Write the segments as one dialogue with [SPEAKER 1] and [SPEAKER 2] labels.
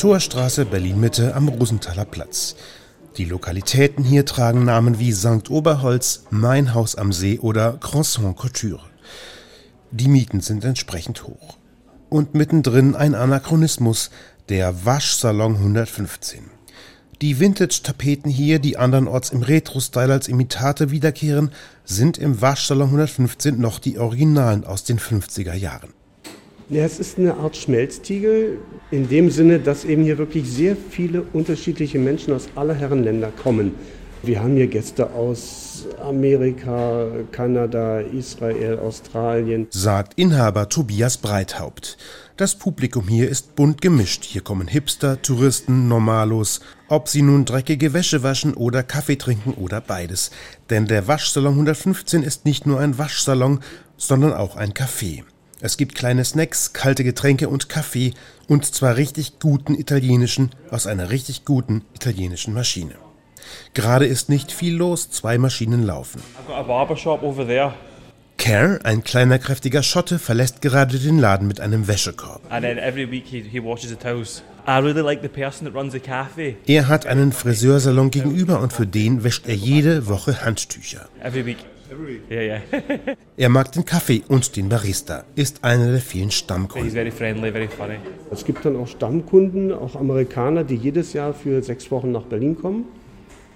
[SPEAKER 1] Torstraße Berlin-Mitte am Rosenthaler Platz. Die Lokalitäten hier tragen Namen wie St. Oberholz, Mein Haus am See oder Croissant Couture. Die Mieten sind entsprechend hoch. Und mittendrin ein Anachronismus, der Waschsalon 115. Die Vintage-Tapeten hier, die andernorts im Retro-Style als Imitate wiederkehren, sind im Waschsalon 115 noch die Originalen aus den 50er Jahren.
[SPEAKER 2] Ja, es ist eine Art Schmelztiegel in dem Sinne, dass eben hier wirklich sehr viele unterschiedliche Menschen aus aller Herren Länder kommen. Wir haben hier Gäste aus Amerika, Kanada, Israel, Australien.
[SPEAKER 1] Sagt Inhaber Tobias Breithaupt. Das Publikum hier ist bunt gemischt. Hier kommen Hipster, Touristen, Normalos, ob sie nun dreckige Wäsche waschen oder Kaffee trinken oder beides. Denn der Waschsalon 115 ist nicht nur ein Waschsalon, sondern auch ein Café. Es gibt kleine Snacks, kalte Getränke und Kaffee und zwar richtig guten italienischen aus einer richtig guten italienischen Maschine. Gerade ist nicht viel los, zwei Maschinen laufen. Kerr, ein kleiner kräftiger Schotte, verlässt gerade den Laden mit einem Wäschekorb. Er hat einen Friseursalon gegenüber und für den wäscht er jede Woche Handtücher. Yeah, yeah. er mag den Kaffee und den Barista, ist einer der vielen Stammkunden. Very friendly,
[SPEAKER 2] very es gibt dann auch Stammkunden, auch Amerikaner, die jedes Jahr für sechs Wochen nach Berlin kommen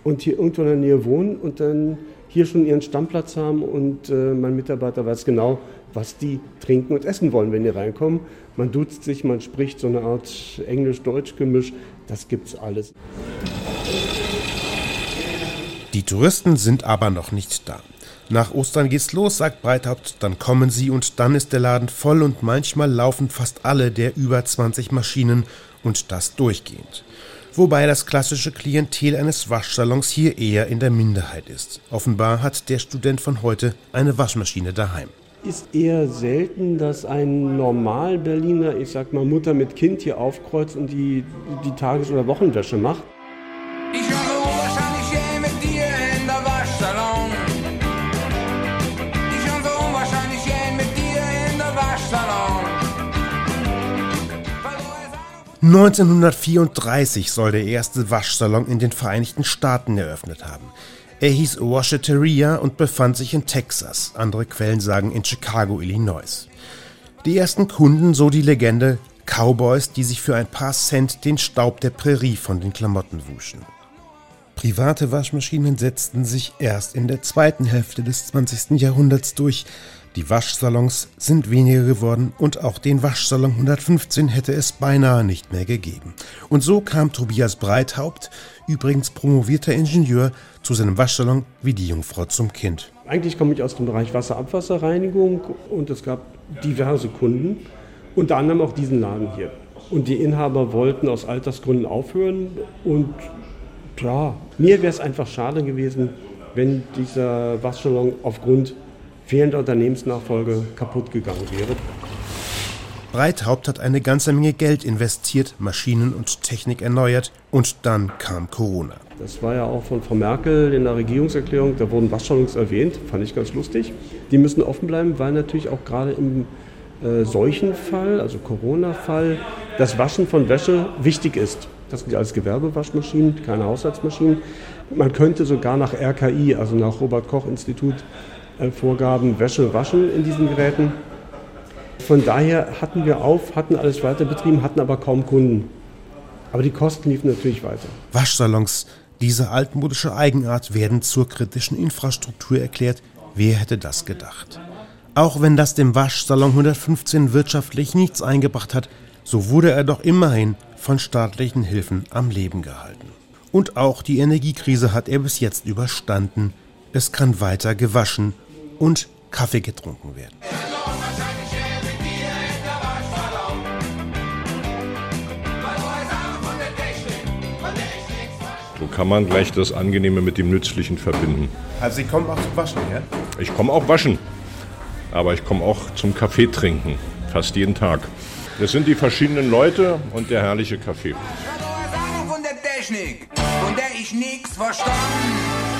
[SPEAKER 2] und hier irgendwo in der Nähe wohnen und dann hier schon ihren Stammplatz haben und äh, mein Mitarbeiter weiß genau, was die trinken und essen wollen, wenn die reinkommen. Man duzt sich, man spricht so eine Art Englisch-Deutsch-Gemisch, das gibt's alles.
[SPEAKER 1] Die Touristen sind aber noch nicht da. Nach Ostern geht's los, sagt Breithaupt, dann kommen sie und dann ist der Laden voll und manchmal laufen fast alle der über 20 Maschinen und das durchgehend. Wobei das klassische Klientel eines Waschsalons hier eher in der Minderheit ist. Offenbar hat der Student von heute eine Waschmaschine daheim.
[SPEAKER 2] Ist eher selten, dass ein Normal-Berliner, ich sag mal Mutter mit Kind hier aufkreuzt und die, die Tages- oder Wochenwäsche macht.
[SPEAKER 1] 1934 soll der erste Waschsalon in den Vereinigten Staaten eröffnet haben. Er hieß Washateria und befand sich in Texas. Andere Quellen sagen in Chicago, Illinois. Die ersten Kunden, so die Legende, Cowboys, die sich für ein paar Cent den Staub der Prärie von den Klamotten wuschen. Private Waschmaschinen setzten sich erst in der zweiten Hälfte des 20. Jahrhunderts durch, die Waschsalons sind weniger geworden und auch den Waschsalon 115 hätte es beinahe nicht mehr gegeben. Und so kam Tobias Breithaupt, übrigens promovierter Ingenieur, zu seinem Waschsalon wie die Jungfrau zum Kind.
[SPEAKER 2] Eigentlich komme ich aus dem Bereich Wasser-Abwasserreinigung und es gab diverse Kunden, unter anderem auch diesen Laden hier. Und die Inhaber wollten aus Altersgründen aufhören und ja, mir wäre es einfach schade gewesen, wenn dieser Waschsalon aufgrund fehlender Unternehmensnachfolge kaputt gegangen wäre.
[SPEAKER 1] Breithaupt hat eine ganze Menge Geld investiert, Maschinen und Technik erneuert und dann kam Corona.
[SPEAKER 2] Das war ja auch von Frau Merkel in der Regierungserklärung, da wurden Waschsalons erwähnt, fand ich ganz lustig. Die müssen offen bleiben, weil natürlich auch gerade im äh, Seuchenfall, also Corona-Fall, das Waschen von Wäsche wichtig ist. Das sind alles Gewerbewaschmaschinen, keine Haushaltsmaschinen. Man könnte sogar nach RKI, also nach Robert Koch Institut, äh, Vorgaben Wäsche waschen in diesen Geräten. Von daher hatten wir auf, hatten alles weiter betrieben, hatten aber kaum Kunden. Aber die Kosten liefen natürlich weiter.
[SPEAKER 1] Waschsalons, diese altmodische Eigenart werden zur kritischen Infrastruktur erklärt. Wer hätte das gedacht? Auch wenn das dem Waschsalon 115 wirtschaftlich nichts eingebracht hat, so wurde er doch immerhin von staatlichen Hilfen am Leben gehalten. Und auch die Energiekrise hat er bis jetzt überstanden. Es kann weiter gewaschen und Kaffee getrunken werden.
[SPEAKER 3] So kann man gleich das Angenehme mit dem Nützlichen verbinden.
[SPEAKER 1] Also Sie kommen auch zum Waschen, ja?
[SPEAKER 3] Ich komme auch waschen. Aber ich komme auch zum Kaffee trinken. Fast jeden Tag. Das sind die verschiedenen Leute und der herrliche Kaffee. Von der Technik, von der ich nichts verstanden